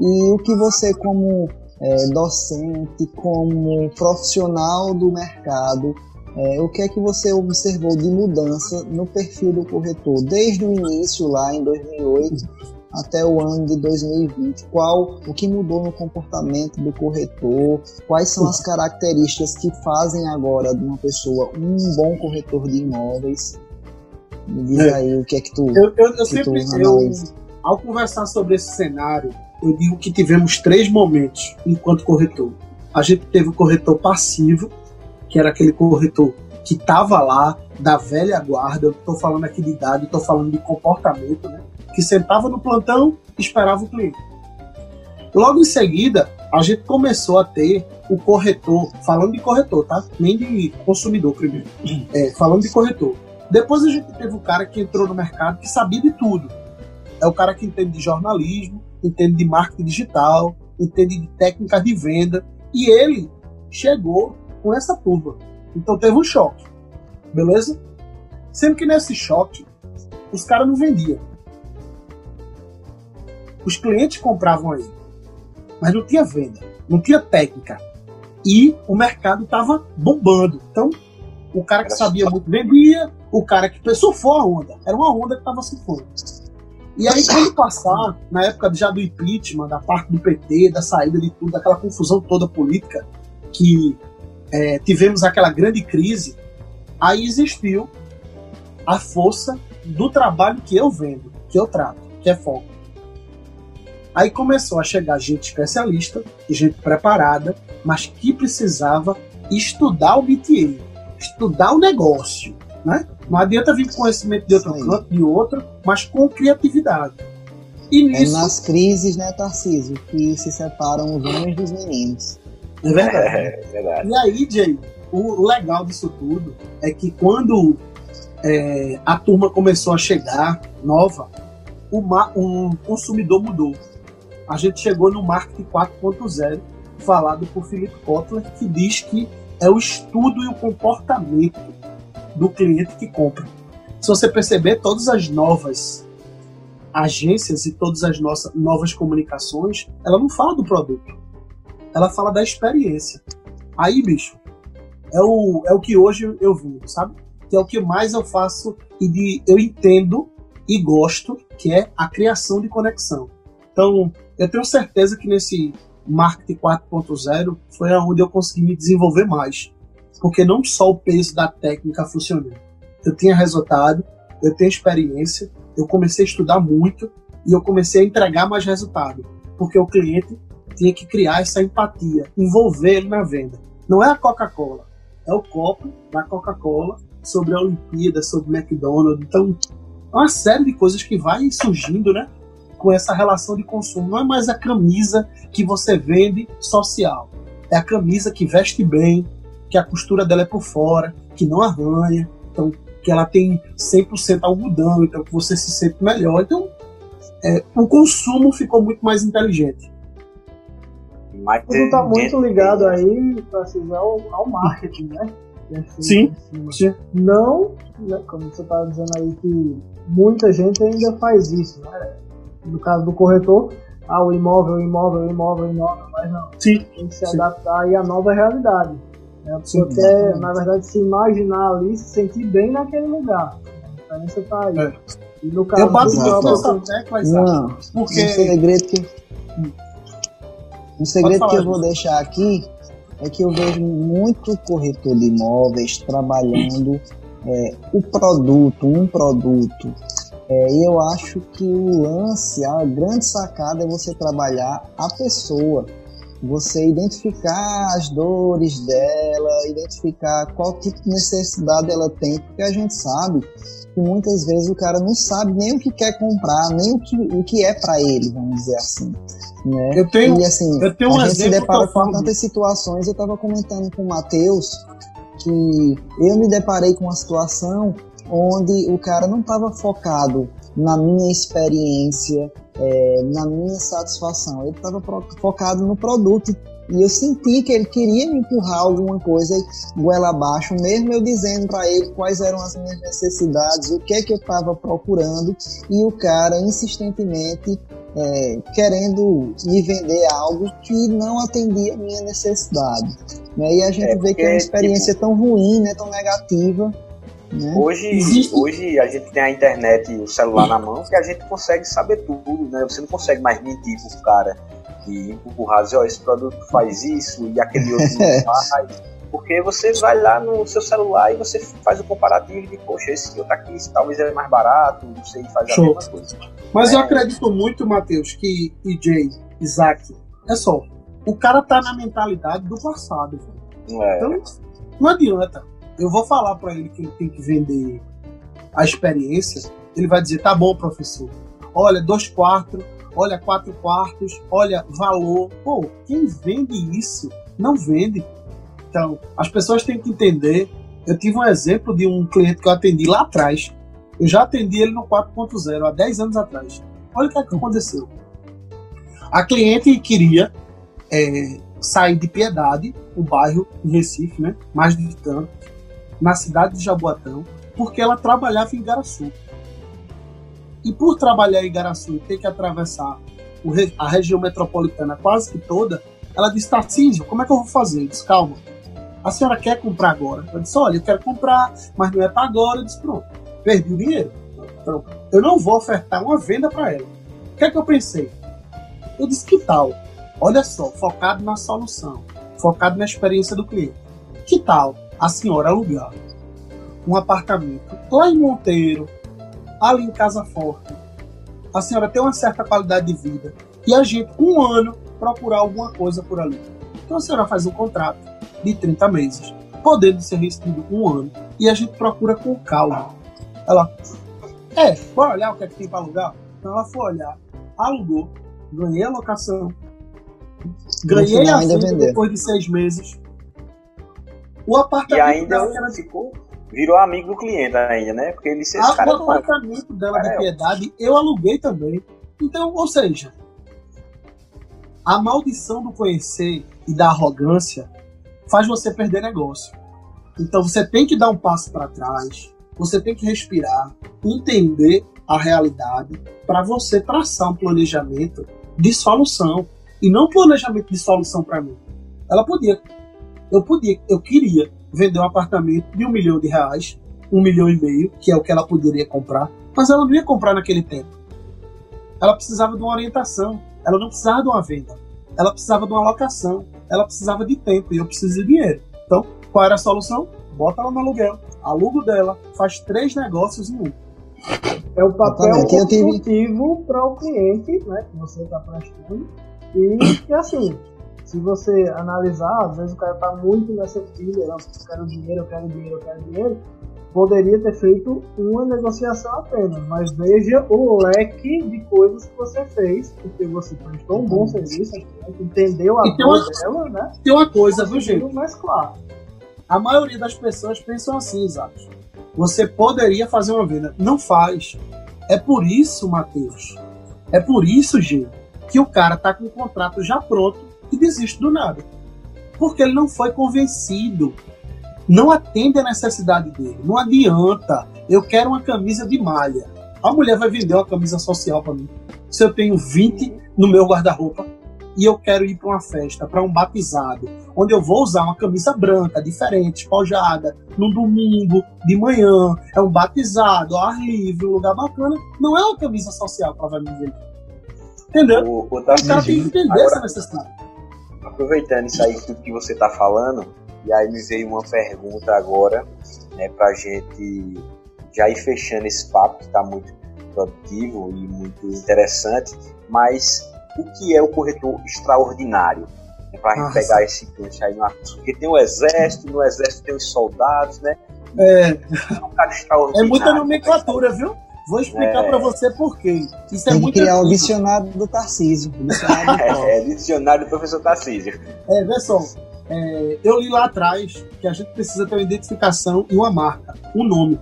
E o que você, como é, docente, como profissional do mercado, é, o que é que você observou de mudança no perfil do corretor desde o início lá em 2008 até o ano de 2020? Qual o que mudou no comportamento do corretor? Quais são as características que fazem agora de uma pessoa um bom corretor de imóveis? Me diz é. aí o que é que tu. Eu, eu, eu sempre, eu, ao conversar sobre esse cenário, eu digo que tivemos três momentos enquanto corretor. A gente teve o corretor passivo, que era aquele corretor que estava lá, da velha guarda, estou falando aqui de idade, estou falando de comportamento, né? que sentava no plantão e esperava o cliente. Logo em seguida, a gente começou a ter o corretor, falando de corretor, tá? Nem de consumidor primeiro. É, falando de corretor. Depois a gente teve o cara que entrou no mercado que sabia de tudo. É o cara que entende de jornalismo, entende de marketing digital, entende de técnicas de venda. E ele chegou com essa turma. Então teve um choque. Beleza? Sendo que nesse choque, os caras não vendiam. Os clientes compravam aí, mas não tinha venda, não tinha técnica. E o mercado estava bombando. Então, o cara que sabia muito vendia, o cara que surfou a onda. Era uma onda que estava surfando. E aí, quando passar, na época já do impeachment, da parte do PT, da saída de tudo, daquela confusão toda política, que é, tivemos aquela grande crise, aí existiu a força do trabalho que eu vendo, que eu trato, que é foco. Aí começou a chegar gente especialista, gente preparada, mas que precisava estudar o BTA, estudar o negócio, né? Não adianta vir com conhecimento de outro canto, de outro, mas com criatividade. E é nisso... É nas crises, né, Tarcísio, que se separam os homens dos meninos. É verdade. É, é verdade. E aí, Jay, o legal disso tudo é que quando é, a turma começou a chegar, nova, o, o consumidor mudou. A gente chegou no marketing 4.0, falado por Philip Kotler, que diz que é o estudo e o comportamento do cliente que compra. Se você perceber, todas as novas agências e todas as nossas novas comunicações, ela não fala do produto, ela fala da experiência. Aí, bicho, é o, é o que hoje eu vivo, sabe? Que é o que mais eu faço e de, eu entendo e gosto, que é a criação de conexão. Então, eu tenho certeza que nesse marketing 4.0 foi onde eu consegui me desenvolver mais. Porque não só o peso da técnica funcionou. Eu tinha resultado, eu tenho experiência, eu comecei a estudar muito e eu comecei a entregar mais resultado. Porque o cliente tinha que criar essa empatia, envolver ele na venda. Não é a Coca-Cola, é o copo da Coca-Cola sobre a Olimpíada, sobre o McDonald's. Então, é uma série de coisas que vai surgindo, né? Com essa relação de consumo. Não é mais a camisa que você vende social. É a camisa que veste bem, que a costura dela é por fora, que não arranha, então que ela tem 100% algodão, então que você se sente melhor. Então, é, o consumo ficou muito mais inteligente. Mas Tudo está muito ligado aí assim, ao, ao marketing, né? Assim, sim, sim. Não, né, como você estava dizendo aí, que muita gente ainda faz isso, né? No caso do corretor, ah, o imóvel, imóvel, imóvel, imóvel, mas não. Sim. Tem que se sim. adaptar aí à nova realidade. Né? A pessoa sim, quer, na verdade, se imaginar ali, se sentir bem naquele lugar. A diferença está aí. É. E no caso eu bato do próprio tecla, não, porque... Um segredo que, um segredo que eu vou deixar aqui é que eu vejo muito corretor de imóveis trabalhando é, o produto, um produto. É, e eu acho que o lance, a grande sacada é você trabalhar a pessoa, você identificar as dores dela, identificar qual tipo de necessidade ela tem, porque a gente sabe que muitas vezes o cara não sabe nem o que quer comprar, nem o que, o que é para ele, vamos dizer assim. Né? Eu tenho, e assim, eu tenho um a gente se depara com tantas situações. Eu estava comentando com o Matheus que eu me deparei com uma situação onde o cara não estava focado na minha experiência, é, na minha satisfação. Ele estava focado no produto e eu senti que ele queria me empurrar alguma coisa goela abaixo, mesmo eu dizendo para ele quais eram as minhas necessidades, o que é que eu estava procurando, e o cara insistentemente é, querendo me vender algo que não atendia a minha necessidade. Né? E a gente é vê que é uma experiência tipo, tão ruim, né, tão negativa. Né? Hoje, hoje a gente tem a internet e o celular na mão que a gente consegue saber tudo, né? Você não consegue mais mentir pro cara e empurrar, dizer, ó, esse produto faz isso e aquele outro não faz. Porque você vai lá no seu celular e você faz o comparativo de, poxa, esse outro aqui talvez é mais barato, não sei, faz Show. a mesma coisa. Mas é. eu acredito muito, Matheus, que EJ, Isaac, é só, o cara tá na mentalidade do passado. É. Então, não adianta. Eu vou falar para ele que ele tem que vender a experiência, ele vai dizer, tá bom, professor, olha, dois quartos, olha, quatro quartos, olha, valor. Pô, quem vende isso não vende. Então, as pessoas têm que entender. Eu tive um exemplo de um cliente que eu atendi lá atrás. Eu já atendi ele no 4.0 há 10 anos atrás. Olha o que, é que aconteceu. A cliente queria é, sair de Piedade, o bairro em Recife, né, mais distante, na cidade de Jaboatão, porque ela trabalhava em Igaraçu. E por trabalhar em Igaraçu e ter que atravessar a região metropolitana quase que toda, ela disse, Tarcísio, como é que eu vou fazer? Eu disse, calma, a senhora quer comprar agora? Eu disse, olha, eu quero comprar, mas não é para agora. Eu disse, pronto, perdi o dinheiro. Então, eu não vou ofertar uma venda para ela. O que é que eu pensei? Eu disse, que tal? Olha só, focado na solução, focado na experiência do cliente. Que tal a senhora alugar um apartamento lá em Monteiro, ali em Casa Forte? A senhora tem uma certa qualidade de vida e a gente, um ano, procurar alguma coisa por ali. Então a senhora faz um contrato de 30 meses, podendo ser restrido um ano, e a gente procura com calma. Ela, é, bora olhar o que é que tem para alugar? Então ela foi olhar, alugou, ganhei a locação, ganhei a venda depois de seis meses. O apartamento e ainda era... ficou, virou amigo do cliente ainda, né? Porque ele se ah, O apartamento dela de piedade eu aluguei também. Então, ou seja, a maldição do conhecer e da arrogância faz você perder negócio. Então você tem que dar um passo para trás, você tem que respirar, entender a realidade para você traçar um planejamento de solução e não um planejamento de solução para mim. Ela podia, eu podia, eu queria vender um apartamento de um milhão de reais, um milhão e meio, que é o que ela poderia comprar, mas ela não ia comprar naquele tempo. Ela precisava de uma orientação, ela não precisava de uma venda. Ela precisava de uma alocação. Ela precisava de tempo e eu preciso de dinheiro. Então, qual era a solução? Bota ela no aluguel. Alugo dela. Faz três negócios em um. É o papel consultivo para o cliente, né? Que você está prestando. E, e assim, se você analisar, às vezes o cara está muito nessa pilha, eu quero dinheiro, eu quero dinheiro, eu quero dinheiro poderia ter feito uma negociação apenas, mas veja o leque de coisas que você fez, porque você prestou um bom serviço, entendeu a dor dela, né? Tem uma coisa, viu, gente? mais claro. A maioria das pessoas pensam assim, Isaac. Você poderia fazer uma venda. Não faz. É por isso, Matheus. É por isso, Gil, que o cara tá com o contrato já pronto e desiste do nada. Porque ele não foi convencido não atende a necessidade dele. Não adianta. Eu quero uma camisa de malha. A mulher vai vender uma camisa social para mim. Se eu tenho 20 no meu guarda-roupa e eu quero ir para uma festa, para um batizado, onde eu vou usar uma camisa branca, diferente, espojada, no domingo, de manhã, é um batizado, ao ar livre, um lugar bacana, não é uma camisa social que ela vai me vender. Entendeu? O, o, o cara tem que entender Agora, essa necessidade. Aproveitando isso aí, tudo que você está falando, e aí me veio uma pergunta agora, né, para a gente já ir fechando esse papo que está muito produtivo e muito interessante, mas o que é o corretor extraordinário? É para a gente pegar esse gancho aí no assunto. Porque tem o exército, no exército tem os soldados, né? É, é, é muita nomenclatura, viu? Vou explicar é... para você por quê. Isso é Tem muito que criar o dicionário do Tarcísio. Dicionário do é, é, dicionário do professor Tarcísio. É, vê só. É, eu li lá atrás que a gente precisa ter uma identificação e uma marca, um nome.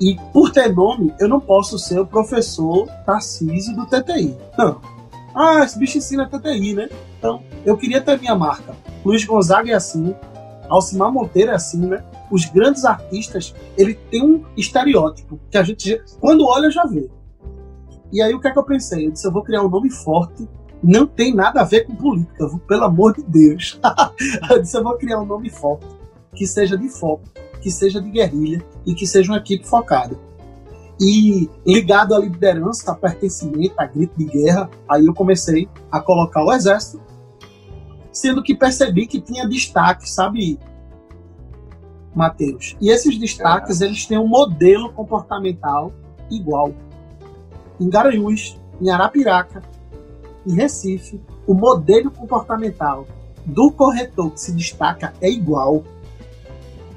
E por ter nome, eu não posso ser o professor Tarcísio do TTI. Não. Ah, esse bicho ensina TTI, né? Então, eu queria ter minha marca. Luiz Gonzaga é assim, Alcimar Monteiro é assim, né? Os grandes artistas, ele tem um estereótipo que a gente, quando olha, já vê. E aí, o que é que eu pensei? Eu disse, eu vou criar um nome forte não tem nada a ver com política, pelo amor de Deus. eu disse, eu vou criar um nome forte, que seja de foco, que seja de guerrilha e que seja uma equipe focada. E ligado à liderança, a pertencimento, a grito de guerra, aí eu comecei a colocar o exército, sendo que percebi que tinha destaque, sabe, Mateus? E esses destaques, é. eles têm um modelo comportamental igual. Em Garanhuns, em Arapiraca, em Recife, o modelo comportamental do corretor que se destaca é igual.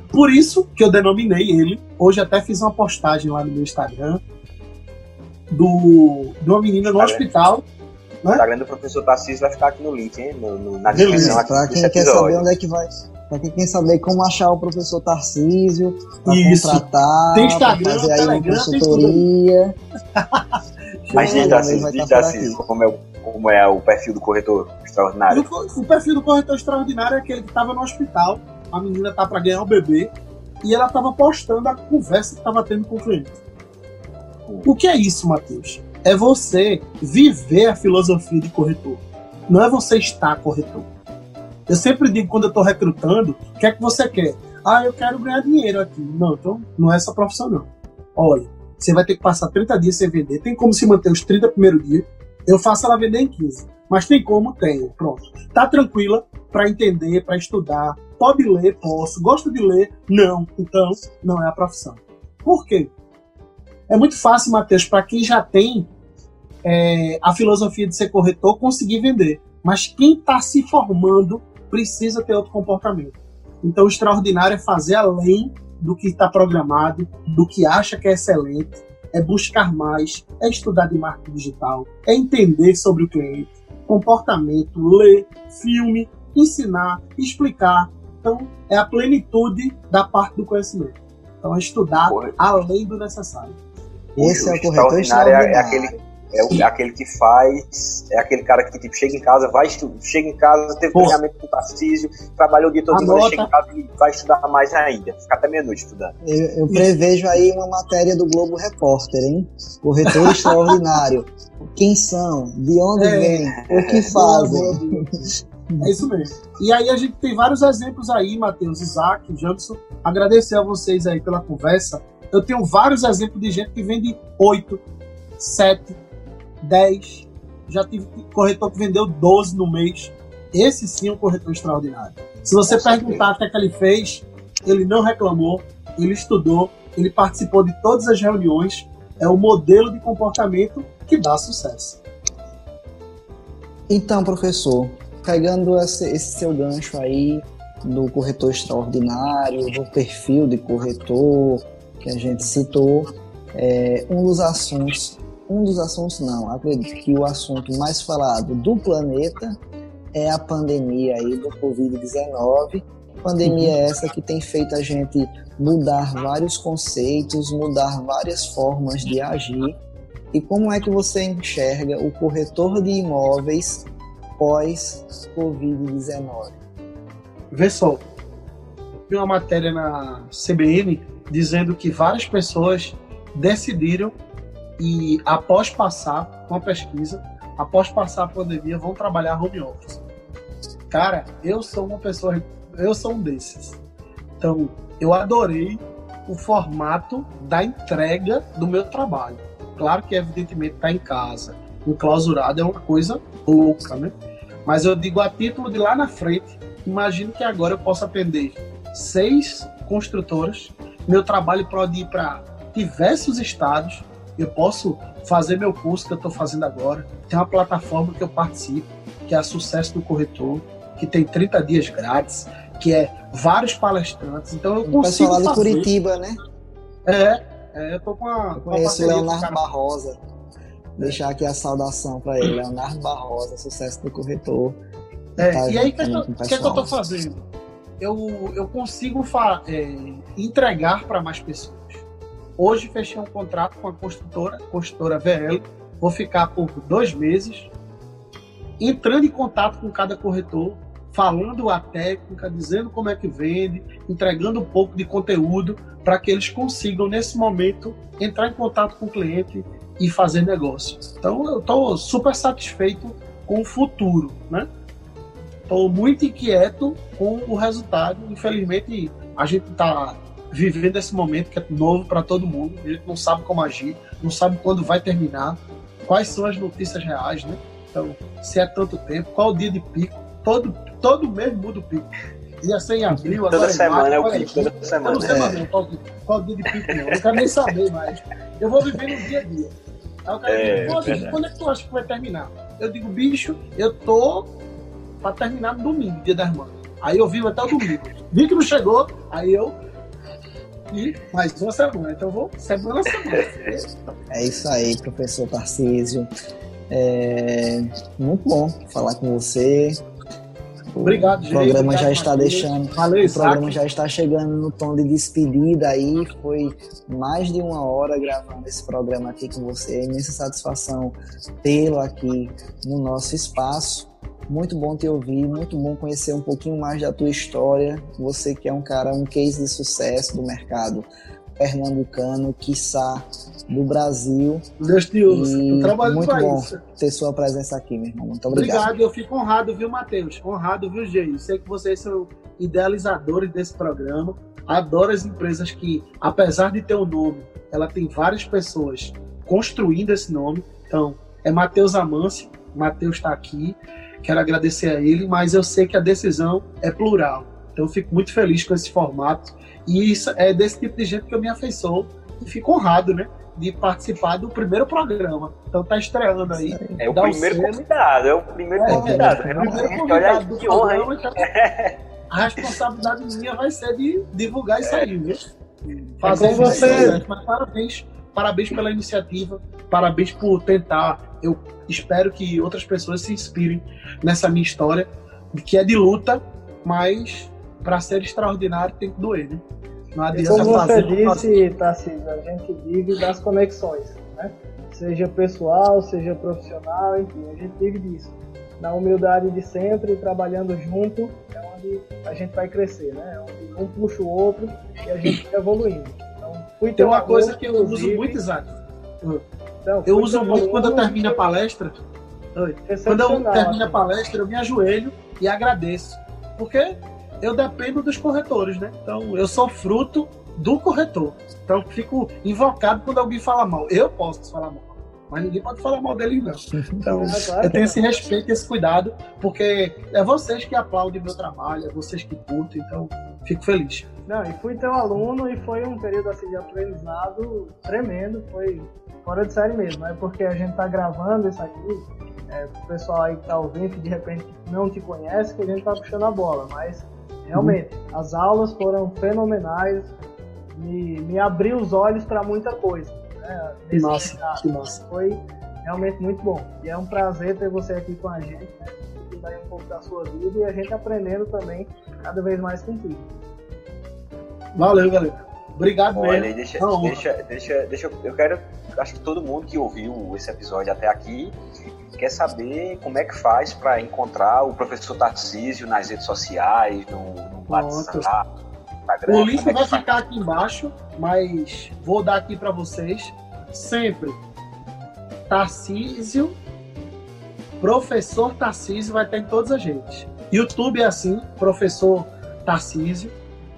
Por isso que eu denominei ele. Hoje até fiz uma postagem lá no meu Instagram do, de uma menina no hospital. Né? O Instagram do professor Tarcísio vai ficar aqui no link, hein? No, no, na descrição aqui Pra quem quer saber onde é que vai. Pra quem quer saber como achar o professor Tarcísio, pra Isso. contratar, tem Instagram, fazer aí uma consultoria. Mas diz assim, diz assim, como é o como é o perfil do corretor extraordinário? O, o perfil do corretor extraordinário é aquele que estava no hospital, a menina tá para ganhar o bebê, e ela estava postando a conversa que estava tendo com o cliente. O que é isso, Matheus? É você viver a filosofia de corretor. Não é você estar corretor. Eu sempre digo quando eu estou recrutando, o que é que você quer? Ah, eu quero ganhar dinheiro aqui. Não, então não é essa profissão não. Olha, você vai ter que passar 30 dias sem vender. Tem como se manter os 30 primeiros dias eu faço ela vender em 15. Mas tem como? Tem. Pronto. Tá tranquila para entender, para estudar. Pode ler? Posso. Gosto de ler? Não. Então, não é a profissão. Por quê? É muito fácil, Matheus, para quem já tem é, a filosofia de ser corretor, conseguir vender. Mas quem está se formando precisa ter outro comportamento. Então, o extraordinário é fazer além do que está programado, do que acha que é excelente, é buscar mais, é estudar de marketing digital, é entender sobre o cliente, comportamento, ler, filme, ensinar, explicar. Então, é a plenitude da parte do conhecimento. Então, é estudar além do necessário. Esse é o corretor extraordinário. É aquele é, o, é, aquele que faz, é aquele cara que tipo, chega em casa, vai estudar, chega em casa, teve Porra. treinamento com o Tarcísio, trabalhou o dia todo, chega em casa e vai estudar mais ainda, fica até meia-noite estudando. Eu, eu prevejo aí uma matéria do Globo Repórter, hein? Corretor extraordinário. Quem são? De onde é, vêm? O que fazem? É isso mesmo. E aí a gente tem vários exemplos aí, Matheus, Isaac, Jackson. Agradecer a vocês aí pela conversa. Eu tenho vários exemplos de gente que vende 8, 7, 10. Já tive corretor que vendeu 12 no mês. Esse sim é um corretor extraordinário. Se você perguntar o que, é que ele fez, ele não reclamou, ele estudou, ele participou de todas as reuniões. É o modelo de comportamento que dá sucesso. Então, professor, pegando esse, esse seu gancho aí do corretor extraordinário, do perfil de corretor que a gente citou, é, um dos assuntos um dos assuntos não, acredito que o assunto mais falado do planeta é a pandemia aí do Covid-19. Pandemia uhum. essa que tem feito a gente mudar vários conceitos, mudar várias formas de agir. E como é que você enxerga o corretor de imóveis pós Covid-19? Vê só, vi uma matéria na CBN dizendo que várias pessoas decidiram e após passar com a pesquisa, após passar a pandemia, vão trabalhar home office. Cara, eu sou uma pessoa, eu sou um desses. Então, eu adorei o formato da entrega do meu trabalho. Claro que, evidentemente, tá em casa, enclausurado, é uma coisa louca, né? Mas eu digo a título de lá na frente, imagino que agora eu possa atender seis construtoras, meu trabalho pode ir para diversos estados, eu posso fazer meu curso que eu estou fazendo agora. Tem uma plataforma que eu participo, que é a Sucesso do Corretor, que tem 30 dias grátis, que é vários palestrantes. Então eu o consigo pessoal lá de Curitiba, né? É, é eu tô com a. Eu conheço o Leonardo Barrosa. Deixar aqui a saudação para ele, Leonardo Barrosa, sucesso do corretor. É, tá e aí, o que, que, que, eu estou fazendo? Eu, eu consigo é, entregar para mais pessoas. Hoje fechei um contrato com a construtora, construtora VL. Vou ficar por dois meses entrando em contato com cada corretor, falando a técnica, dizendo como é que vende, entregando um pouco de conteúdo para que eles consigam, nesse momento, entrar em contato com o cliente e fazer negócio. Então, eu estou super satisfeito com o futuro, né? Estou muito inquieto com o resultado. Infelizmente, a gente está vivendo esse momento que é novo para todo mundo. A gente não sabe como agir, não sabe quando vai terminar, quais são as notícias reais, né? Então, se é tanto tempo, qual o dia de pico? Todo, todo mês muda o pico. Ia ser em abril, toda agora semana é o pico, toda semana. Eu não sei mais qual, qual o dia de pico, não. Eu não quero nem saber mais. Eu vou viver no dia a dia. Aí o cara é, diz, quando é que tu acha que vai terminar? Eu digo, bicho, eu tô pra terminar no domingo, dia das mães. Aí eu vivo até o domingo. Vi que não chegou, aí eu e mais uma semana. Então vou semana a semana. É isso aí, professor Tarcísio. É muito bom falar com você. Obrigado, O programa obrigado, já está deixando. Valeu, o programa já está chegando no tom de despedida aí. Foi mais de uma hora gravando esse programa aqui com você. Imensa satisfação tê-lo aqui no nosso espaço. Muito bom te ouvir, muito bom conhecer um pouquinho mais da tua história. Você que é um cara, um case de sucesso do mercado pernambucano, quiçá do Brasil. Deus te ouça. Muito bom isso. ter sua presença aqui, meu irmão. Muito obrigado. Obrigado, eu fico honrado, viu, Matheus? Honrado, viu, Gê? Sei que vocês são idealizadores desse programa. Adoro as empresas que, apesar de ter o um nome, ela tem várias pessoas construindo esse nome. Então, é Matheus Amâncio, Matheus está aqui, quero agradecer a ele, mas eu sei que a decisão é plural. Então eu fico muito feliz com esse formato. E isso é desse tipo de gente que eu me afeiçoou e fico honrado, né? De participar do primeiro programa. Então tá estreando aí. É o primeiro convidado, é o primeiro é, convidado. É, é o primeiro convidado do programa. Então, a responsabilidade minha vai ser de divulgar isso aí, viu? Fazer é você. Mas parabéns. Parabéns pela iniciativa. Parabéns por tentar. Eu espero que outras pessoas se inspirem nessa minha história, que é de luta, mas para ser extraordinário tem que doer, né? Não adianta Como você disse, Tarcísio, a gente vive das conexões, né? Seja pessoal, seja profissional, enfim, a gente vive disso. Na humildade de sempre, trabalhando junto, é onde a gente vai crescer, né? É onde um puxa o outro e a gente vai evoluindo. Então, fui tem uma coisa que eu uso muito, Isaac. Então, eu uso muito quando eu termino a palestra. Quando eu termino a palestra, eu me ajoelho e agradeço. Porque eu dependo dos corretores, né? Então eu sou fruto do corretor. Então fico invocado quando alguém fala mal. Eu posso falar mal, mas ninguém pode falar mal dele não. Então eu tenho esse respeito, esse cuidado, porque é vocês que aplaudem meu trabalho, é vocês que curtem. Então fico feliz. Não, e fui teu aluno e foi um período assim de aprendizado tremendo, foi fora de série mesmo, é porque a gente tá gravando isso aqui, é, o pessoal aí que tá ouvindo que de repente não te conhece, que a gente tá puxando a bola, mas Realmente, uhum. as aulas foram fenomenais, me, me abriu os olhos para muita coisa. Né? Que massa, que massa. Foi realmente muito bom. E é um prazer ter você aqui com a gente, né? um pouco da sua vida e a gente aprendendo também cada vez mais contigo. Valeu, galera. Obrigado Olha, mesmo. Deixa, deixa, deixa, deixa, eu quero, acho que todo mundo que ouviu esse episódio até aqui quer saber como é que faz para encontrar o professor Tarcísio nas redes sociais, no, no WhatsApp. O link é vai ficar aqui embaixo, mas vou dar aqui para vocês. Sempre Tarcísio, professor Tarcísio vai estar em todas as redes. YouTube é assim, professor Tarcísio.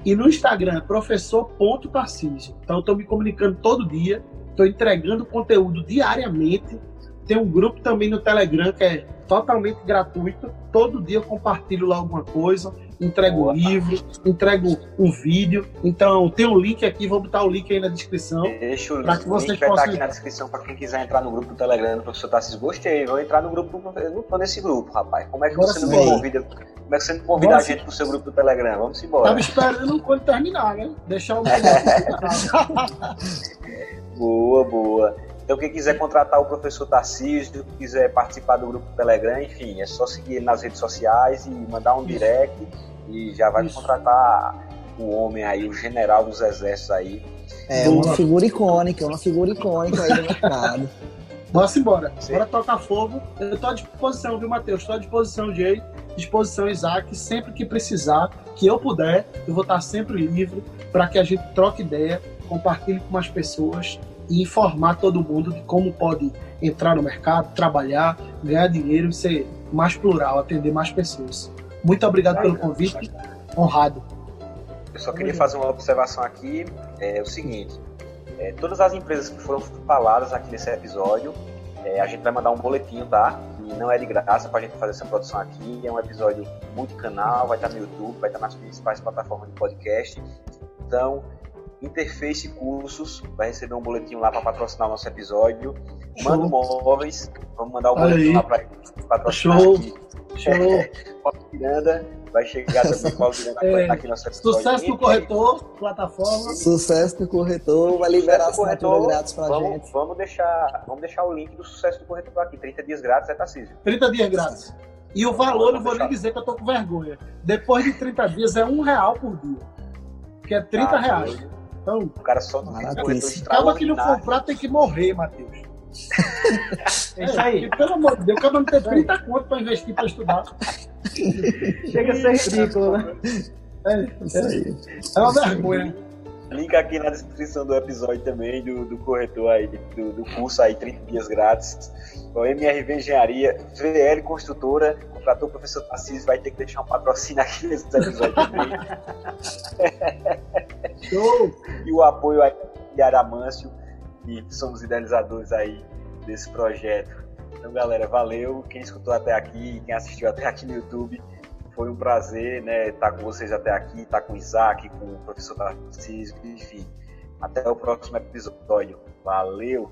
E no Instagram, professor.tarcísio. Então, estou me comunicando todo dia, estou entregando conteúdo diariamente tem um grupo também no Telegram que é totalmente gratuito. Todo dia eu compartilho lá alguma coisa, entrego um livro, entrego um vídeo. Então tem um link aqui, vou botar o link aí na descrição. Deixa o link, que vocês link vai estar aqui na descrição para quem quiser entrar no grupo do Telegram do professor Tassis. Gostei, vou entrar no grupo, eu não tô nesse grupo, rapaz. Como é que Bora você não me convida? Como é que você não convida Bora a gente pro seu grupo do Telegram? Vamos embora. Tava esperando quando terminar, né? Deixar o Boa, boa. Então, quem quiser contratar o professor Tarcísio, quiser participar do grupo do Telegram, enfim, é só seguir ele nas redes sociais e mandar um direct e já vai Isso. contratar o homem aí, o general dos exércitos aí. É uma figura icônica, uma figura icônica aí do mercado. Vamos embora. Sim. Bora tocar fogo. Eu estou à disposição, viu, Matheus? Estou à disposição, Jay. Disposição, Isaac. Sempre que precisar, que eu puder, eu vou estar sempre livre para que a gente troque ideia, compartilhe com mais pessoas e informar todo mundo de como pode entrar no mercado, trabalhar, ganhar dinheiro e ser mais plural, atender mais pessoas. Muito obrigado pelo convite, honrado. Eu só queria fazer uma observação aqui, é o seguinte, é, todas as empresas que foram faladas aqui nesse episódio, é, a gente vai mandar um boletim, tá? E não é de graça para a gente fazer essa produção aqui, é um episódio muito canal, vai estar no YouTube, vai estar nas principais plataformas de podcast. Então, Interface Cursos vai receber um boletim lá para patrocinar o nosso episódio. Manda móveis, vamos mandar o um boletim lá para patrocinar Show. aqui. Show! Paulo Miranda, vai chegar também Paulo Miranda é, aqui no nosso episódio. Sucesso no corretor, plataforma. Sucesso no corretor, vai liberar sucesso assinatura grátis para vamos, gente. Vamos deixar, vamos deixar o link do sucesso do corretor aqui. 30 dias grátis é Tarcísio. 30 dias grátis. E o valor, não vou nem dizer que eu tô com vergonha. Depois de 30 dias é um real por dia. Que é 30 ah, reais. Então, o cara só não tem Acaba que não comprar tem que morrer, Matheus. É isso aí. pelo amor de Deus, o cara não tem 30 conto para investir para estudar. Chega a ser ridículo, né? É, isso aí. É uma vergonha. Link aqui na descrição do episódio também do, do corretor aí, do, do curso aí, 30 dias grátis. O MRV Engenharia, VL Construtora, contratou o professor Tarcísio, vai ter que deixar um patrocínio aqui nesse episódio também. Show! e o apoio aí de Aramâncio, que somos idealizadores aí desse projeto. Então, galera, valeu. Quem escutou até aqui, quem assistiu até aqui no YouTube, foi um prazer, né, estar com vocês até aqui, estar com o Isaac, com o professor Tarcísio, enfim. Até o próximo episódio. Valeu!